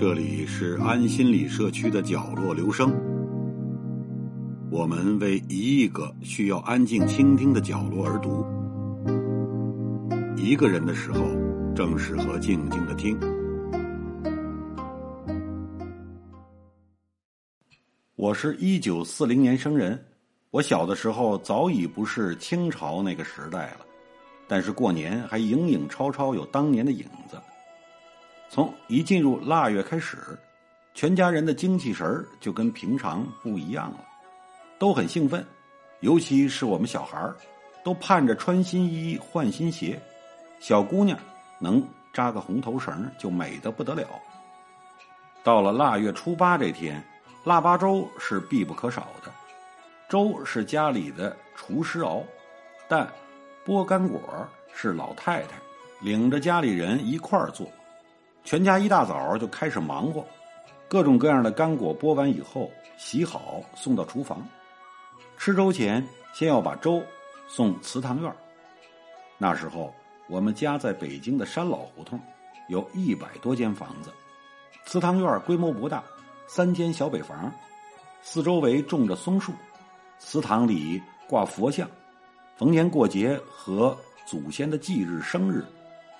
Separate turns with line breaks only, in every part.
这里是安心理社区的角落，留声。我们为一亿个需要安静倾听的角落而读。一个人的时候，正适合静静的听。我是一九四零年生人，我小的时候早已不是清朝那个时代了，但是过年还影影绰绰有当年的影子。从一进入腊月开始，全家人的精气神就跟平常不一样了，都很兴奋，尤其是我们小孩，都盼着穿新衣、换新鞋。小姑娘能扎个红头绳就美得不得了。到了腊月初八这天，腊八粥是必不可少的。粥是家里的厨师熬，但剥干果是老太太领着家里人一块儿做。全家一大早就开始忙活，各种各样的干果剥完以后，洗好送到厨房。吃粥前，先要把粥送祠堂院那时候，我们家在北京的山老胡同，有一百多间房子。祠堂院规模不大，三间小北房，四周围种着松树，祠堂里挂佛像，逢年过节和祖先的忌日生日。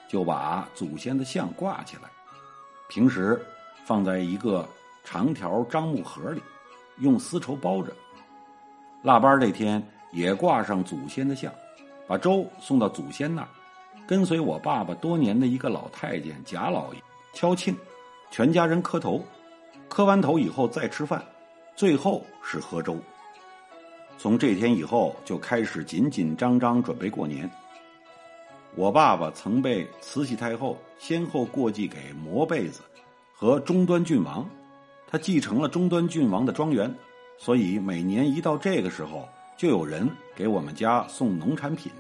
就把祖先的像挂起来，平时放在一个长条樟木盒里，用丝绸包着。腊八这天也挂上祖先的像，把粥送到祖先那儿，跟随我爸爸多年的一个老太监贾老爷敲磬，全家人磕头，磕完头以后再吃饭，最后是喝粥。从这天以后就开始紧紧张张准备过年。我爸爸曾被慈禧太后先后过继给磨被子和中端郡王，他继承了中端郡王的庄园，所以每年一到这个时候，就有人给我们家送农产品。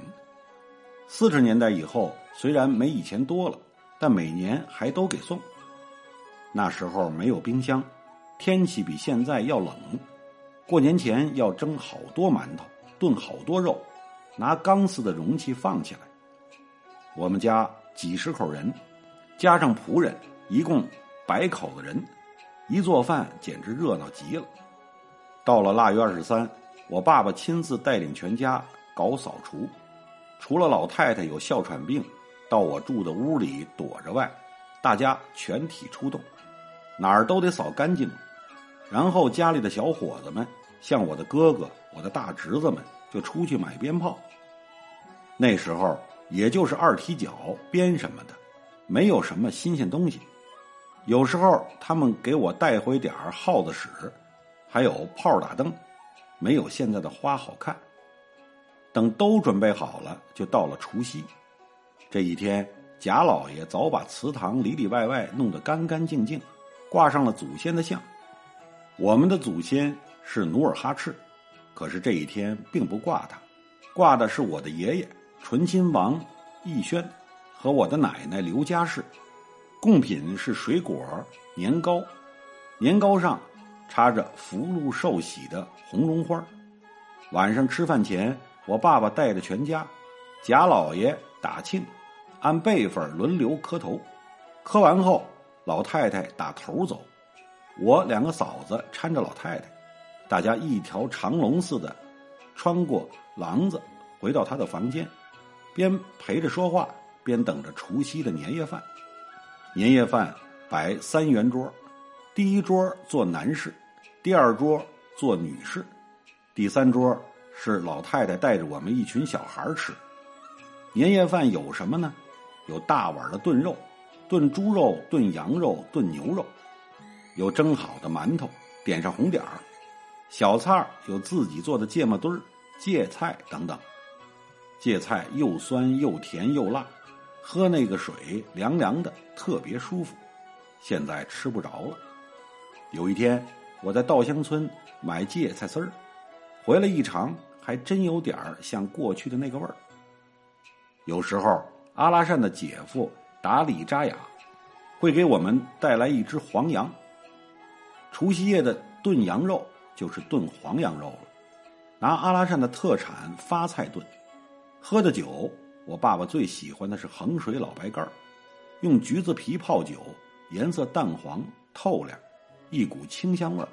四十年代以后，虽然没以前多了，但每年还都给送。那时候没有冰箱，天气比现在要冷，过年前要蒸好多馒头，炖好多肉，拿钢丝的容器放起来。我们家几十口人，加上仆人，一共百口子人，一做饭简直热闹极了。到了腊月二十三，我爸爸亲自带领全家搞扫除，除了老太太有哮喘病，到我住的屋里躲着外，大家全体出动，哪儿都得扫干净。然后家里的小伙子们，像我的哥哥、我的大侄子们，就出去买鞭炮。那时候。也就是二踢脚、鞭什么的，没有什么新鲜东西。有时候他们给我带回点儿耗子屎，还有炮打灯，没有现在的花好看。等都准备好了，就到了除夕。这一天，贾老爷早把祠堂里里外外弄得干干净净，挂上了祖先的像。我们的祖先是努尔哈赤，可是这一天并不挂他，挂的是我的爷爷。醇亲王奕轩和我的奶奶刘家氏，贡品是水果年糕，年糕上插着福禄寿喜的红绒花。晚上吃饭前，我爸爸带着全家，贾老爷打庆，按辈分轮流磕头。磕完后，老太太打头走，我两个嫂子搀着老太太，大家一条长龙似的穿过廊子，回到他的房间。边陪着说话，边等着除夕的年夜饭。年夜饭摆三圆桌，第一桌坐男士，第二桌坐女士，第三桌是老太太带着我们一群小孩吃。年夜饭有什么呢？有大碗的炖肉，炖猪肉、炖羊肉、炖牛肉，有蒸好的馒头，点上红点儿。小菜有自己做的芥末墩儿、芥菜等等。芥菜又酸又甜又辣，喝那个水凉凉的，特别舒服。现在吃不着了。有一天，我在稻香村买芥菜丝儿，回来一尝，还真有点儿像过去的那个味儿。有时候，阿拉善的姐夫达里扎雅会给我们带来一只黄羊。除夕夜的炖羊肉就是炖黄羊肉了。拿阿拉善的特产发菜炖，喝的酒，我爸爸最喜欢的是衡水老白干用橘子皮泡酒，颜色淡黄透亮，一股清香味儿。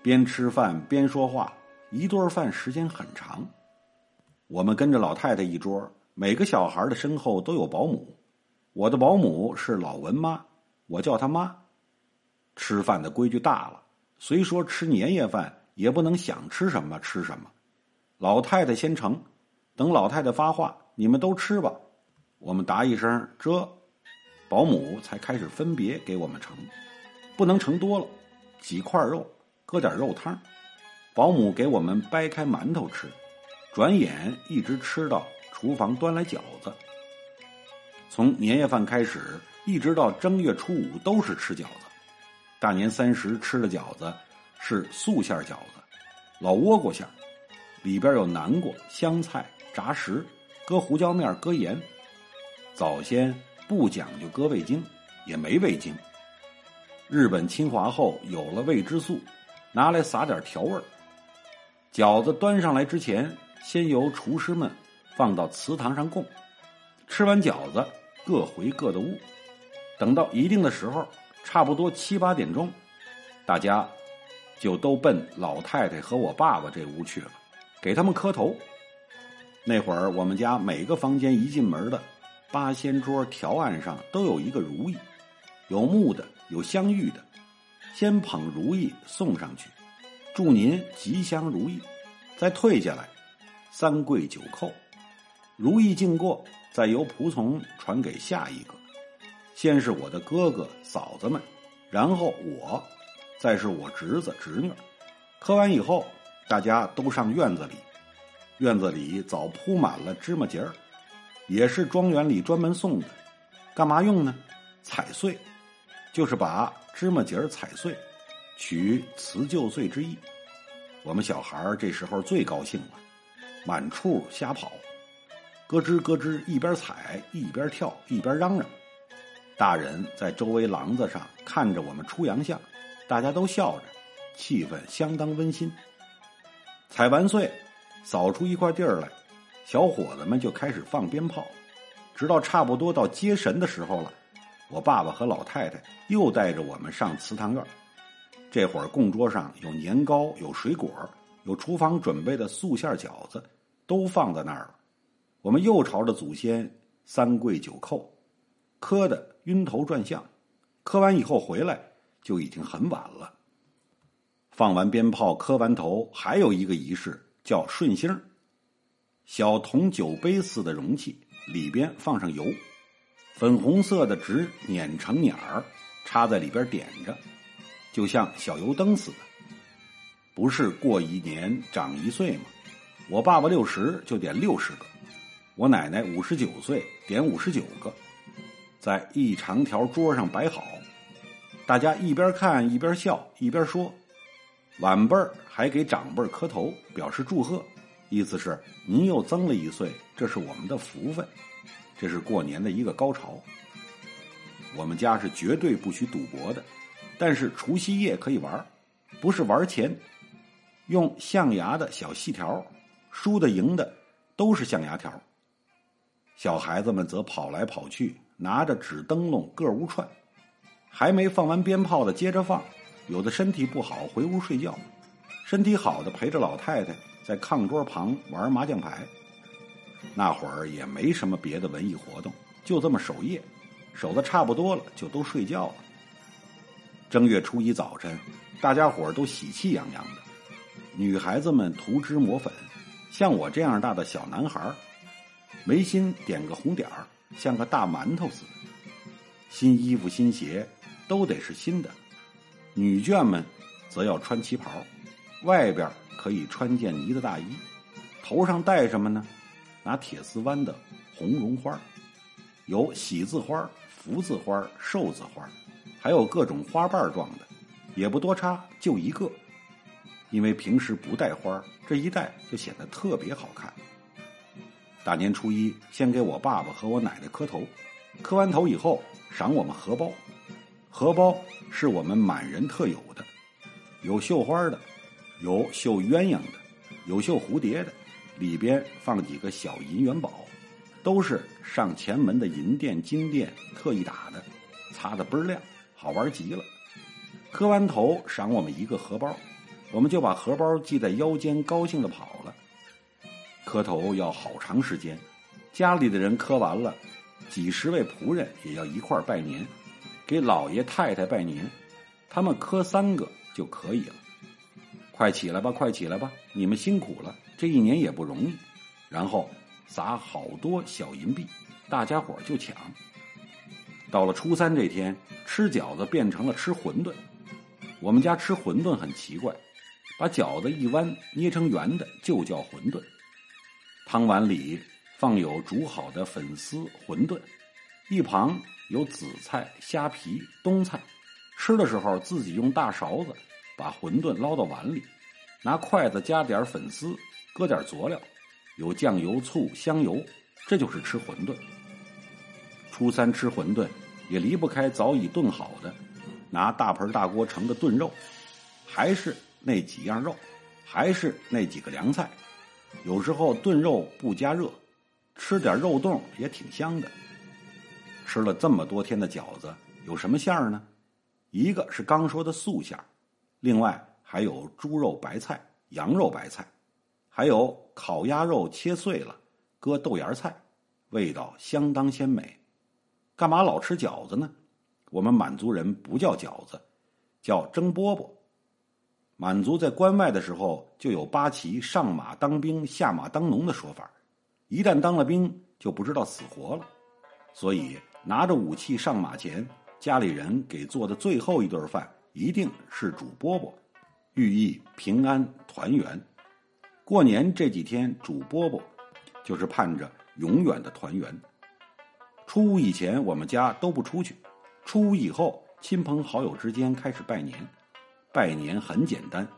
边吃饭边说话，一顿饭时间很长。我们跟着老太太一桌，每个小孩的身后都有保姆。我的保姆是老文妈，我叫她妈。吃饭的规矩大了，虽说吃年夜饭，也不能想吃什么吃什么。老太太先盛，等老太太发话，你们都吃吧。我们答一声这，保姆才开始分别给我们盛，不能盛多了，几块肉。搁点肉汤，保姆给我们掰开馒头吃，转眼一直吃到厨房端来饺子。从年夜饭开始，一直到正月初五都是吃饺子。大年三十吃的饺子是素馅饺子，老倭瓜馅里边有南瓜、香菜、炸食，搁胡椒面、搁盐。早先不讲究搁味精，也没味精。日本侵华后有了味之素。拿来撒点调味儿。饺子端上来之前，先由厨师们放到祠堂上供。吃完饺子，各回各的屋。等到一定的时候，差不多七八点钟，大家就都奔老太太和我爸爸这屋去了，给他们磕头。那会儿，我们家每个房间一进门的八仙桌条案上都有一个如意，有木的，有镶玉的。先捧如意送上去，祝您吉祥如意，再退下来，三跪九叩，如意敬过，再由仆从传给下一个。先是我的哥哥嫂子们，然后我，再是我侄子侄女。磕完以后，大家都上院子里，院子里早铺满了芝麻节儿，也是庄园里专门送的。干嘛用呢？踩碎，就是把。芝麻节儿踩碎，取辞旧岁之意。我们小孩儿这时候最高兴了，满处瞎跑，咯吱咯吱，一边踩一边跳一边嚷嚷。大人在周围廊子上看着我们出洋相，大家都笑着，气氛相当温馨。踩完碎，扫出一块地儿来，小伙子们就开始放鞭炮，直到差不多到接神的时候了。我爸爸和老太太又带着我们上祠堂院这会儿供桌上有年糕，有水果，有厨房准备的素馅饺子，都放在那儿了。我们又朝着祖先三跪九叩，磕的晕头转向。磕完以后回来就已经很晚了。放完鞭炮，磕完头，还有一个仪式叫顺星小铜酒杯似的容器，里边放上油。粉红色的纸碾成捻儿，插在里边点着，就像小油灯似的。不是过一年长一岁吗？我爸爸六十就点六十个，我奶奶五十九岁点五十九个，在一长条桌上摆好，大家一边看一边笑一边说。晚辈儿还给长辈磕头表示祝贺，意思是您又增了一岁，这是我们的福分。这是过年的一个高潮。我们家是绝对不许赌博的，但是除夕夜可以玩，不是玩钱，用象牙的小细条，输的赢的都是象牙条。小孩子们则跑来跑去，拿着纸灯笼各屋串，还没放完鞭炮的接着放，有的身体不好回屋睡觉，身体好的陪着老太太在炕桌旁玩麻将牌。那会儿也没什么别的文艺活动，就这么守夜，守的差不多了，就都睡觉了。正月初一早晨，大家伙都喜气洋洋的，女孩子们涂脂抹粉，像我这样大的小男孩眉心点个红点儿，像个大馒头似的。新衣服、新鞋都得是新的。女眷们则要穿旗袍，外边可以穿件呢的大衣，头上戴什么呢？拿铁丝弯的红绒花，有喜字花、福字花、寿字花，还有各种花瓣状的，也不多插，就一个。因为平时不戴花，这一戴就显得特别好看。大年初一，先给我爸爸和我奶奶磕头，磕完头以后，赏我们荷包。荷包是我们满人特有的，有绣花的，有绣鸳鸯的，有绣蝴蝶的，里边放几个小银元宝，都是上前门的银店、金店特意打的，擦的倍儿亮，好玩极了。磕完头赏我们一个荷包，我们就把荷包系在腰间，高兴的跑了。磕头要好长时间，家里的人磕完了，几十位仆人也要一块拜年，给老爷太太拜年，他们磕三个就可以了。快起来吧，快起来吧！你们辛苦了，这一年也不容易。然后撒好多小银币，大家伙就抢。到了初三这天，吃饺子变成了吃馄饨。我们家吃馄饨很奇怪，把饺子一弯捏成圆的就叫馄饨。汤碗里放有煮好的粉丝馄饨，一旁有紫菜、虾皮、冬菜。吃的时候自己用大勺子。把馄饨捞到碗里，拿筷子夹点粉丝，搁点佐料，有酱油、醋、香油，这就是吃馄饨。初三吃馄饨也离不开早已炖好的，拿大盆大锅盛的炖肉，还是那几样肉，还是那几个凉菜。有时候炖肉不加热，吃点肉冻也挺香的。吃了这么多天的饺子，有什么馅儿呢？一个是刚说的素馅儿。另外还有猪肉白菜、羊肉白菜，还有烤鸭肉切碎了，搁豆芽菜，味道相当鲜美。干嘛老吃饺子呢？我们满族人不叫饺子，叫蒸饽饽。满族在关外的时候就有八旗上马当兵、下马当农的说法，一旦当了兵就不知道死活了，所以拿着武器上马前，家里人给做的最后一顿饭。一定是煮饽饽，寓意平安团圆。过年这几天煮饽饽，就是盼着永远的团圆。初五以前我们家都不出去，初五以后亲朋好友之间开始拜年。拜年很简单，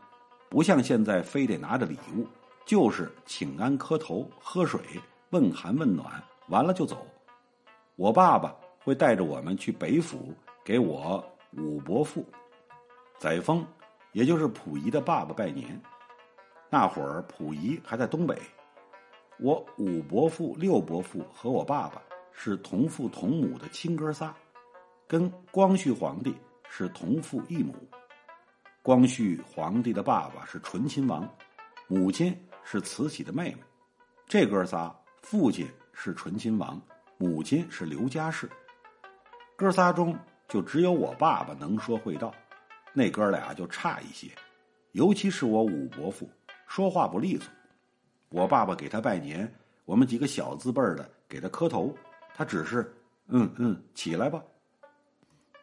不像现在非得拿着礼物，就是请安磕头、喝水、问寒问暖，完了就走。我爸爸会带着我们去北府给我五伯父。载沣，也就是溥仪的爸爸拜年。那会儿溥仪还在东北。我五伯父、六伯父和我爸爸是同父同母的亲哥仨，跟光绪皇帝是同父异母。光绪皇帝的爸爸是醇亲王，母亲是慈禧的妹妹。这哥仨，父亲是醇亲王，母亲是刘家氏。哥仨中就只有我爸爸能说会道。那哥俩就差一些，尤其是我五伯父，说话不利索。我爸爸给他拜年，我们几个小字辈的给他磕头，他只是嗯嗯起来吧。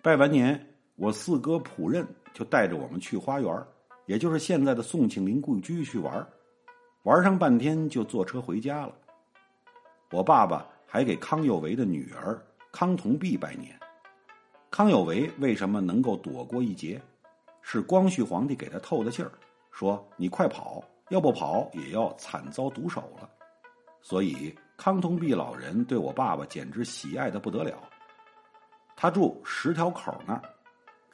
拜完年，我四哥仆任就带着我们去花园，也就是现在的宋庆龄故居去玩，玩上半天就坐车回家了。我爸爸还给康有为的女儿康同弼拜年。康有为为什么能够躲过一劫？是光绪皇帝给他透的信儿，说你快跑，要不跑也要惨遭毒手了。所以康同弼老人对我爸爸简直喜爱的不得了。他住十条口那儿，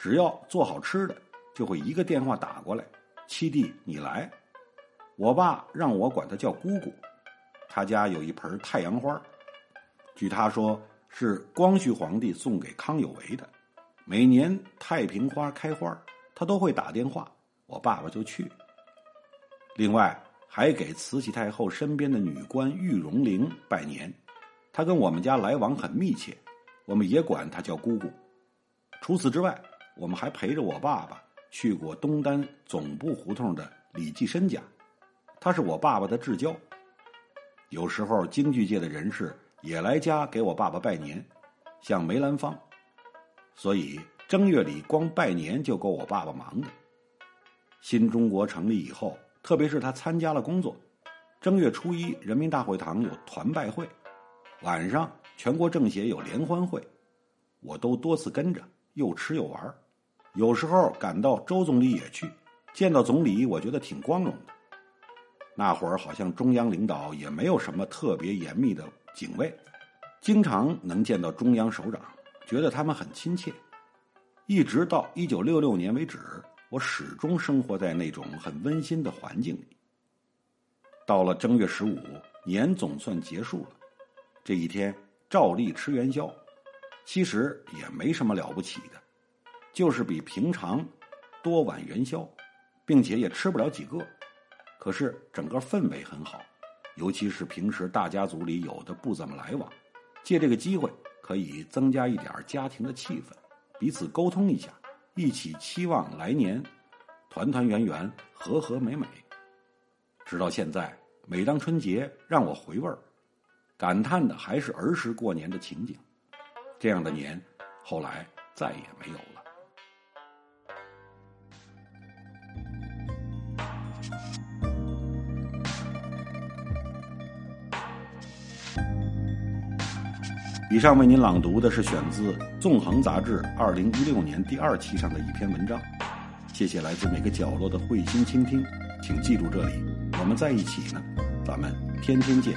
只要做好吃的，就会一个电话打过来：“七弟，你来。”我爸让我管他叫姑姑。他家有一盆太阳花，据他说是光绪皇帝送给康有为的。每年太平花开花。他都会打电话，我爸爸就去。另外还给慈禧太后身边的女官玉容龄拜年，她跟我们家来往很密切，我们也管她叫姑姑。除此之外，我们还陪着我爸爸去过东单总部胡同的李济深家，他是我爸爸的至交。有时候京剧界的人士也来家给我爸爸拜年，像梅兰芳，所以。正月里光拜年就够我爸爸忙的。新中国成立以后，特别是他参加了工作，正月初一人民大会堂有团拜会，晚上全国政协有联欢会，我都多次跟着，又吃又玩。有时候赶到周总理也去，见到总理我觉得挺光荣的。那会儿好像中央领导也没有什么特别严密的警卫，经常能见到中央首长，觉得他们很亲切。一直到一九六六年为止，我始终生活在那种很温馨的环境里。到了正月十五，年总算结束了。这一天照例吃元宵，其实也没什么了不起的，就是比平常多碗元宵，并且也吃不了几个。可是整个氛围很好，尤其是平时大家族里有的不怎么来往，借这个机会可以增加一点家庭的气氛，彼此沟通一下，一起期望来年团团圆圆、和和美美。直到现在，每当春节让我回味儿，感叹的还是儿时过年的情景。这样的年，后来再也没有了。以上为您朗读的是选自《纵横》杂志二零一六年第二期上的一篇文章。谢谢来自每个角落的慧心倾听，请记住这里，我们在一起呢，咱们天天见。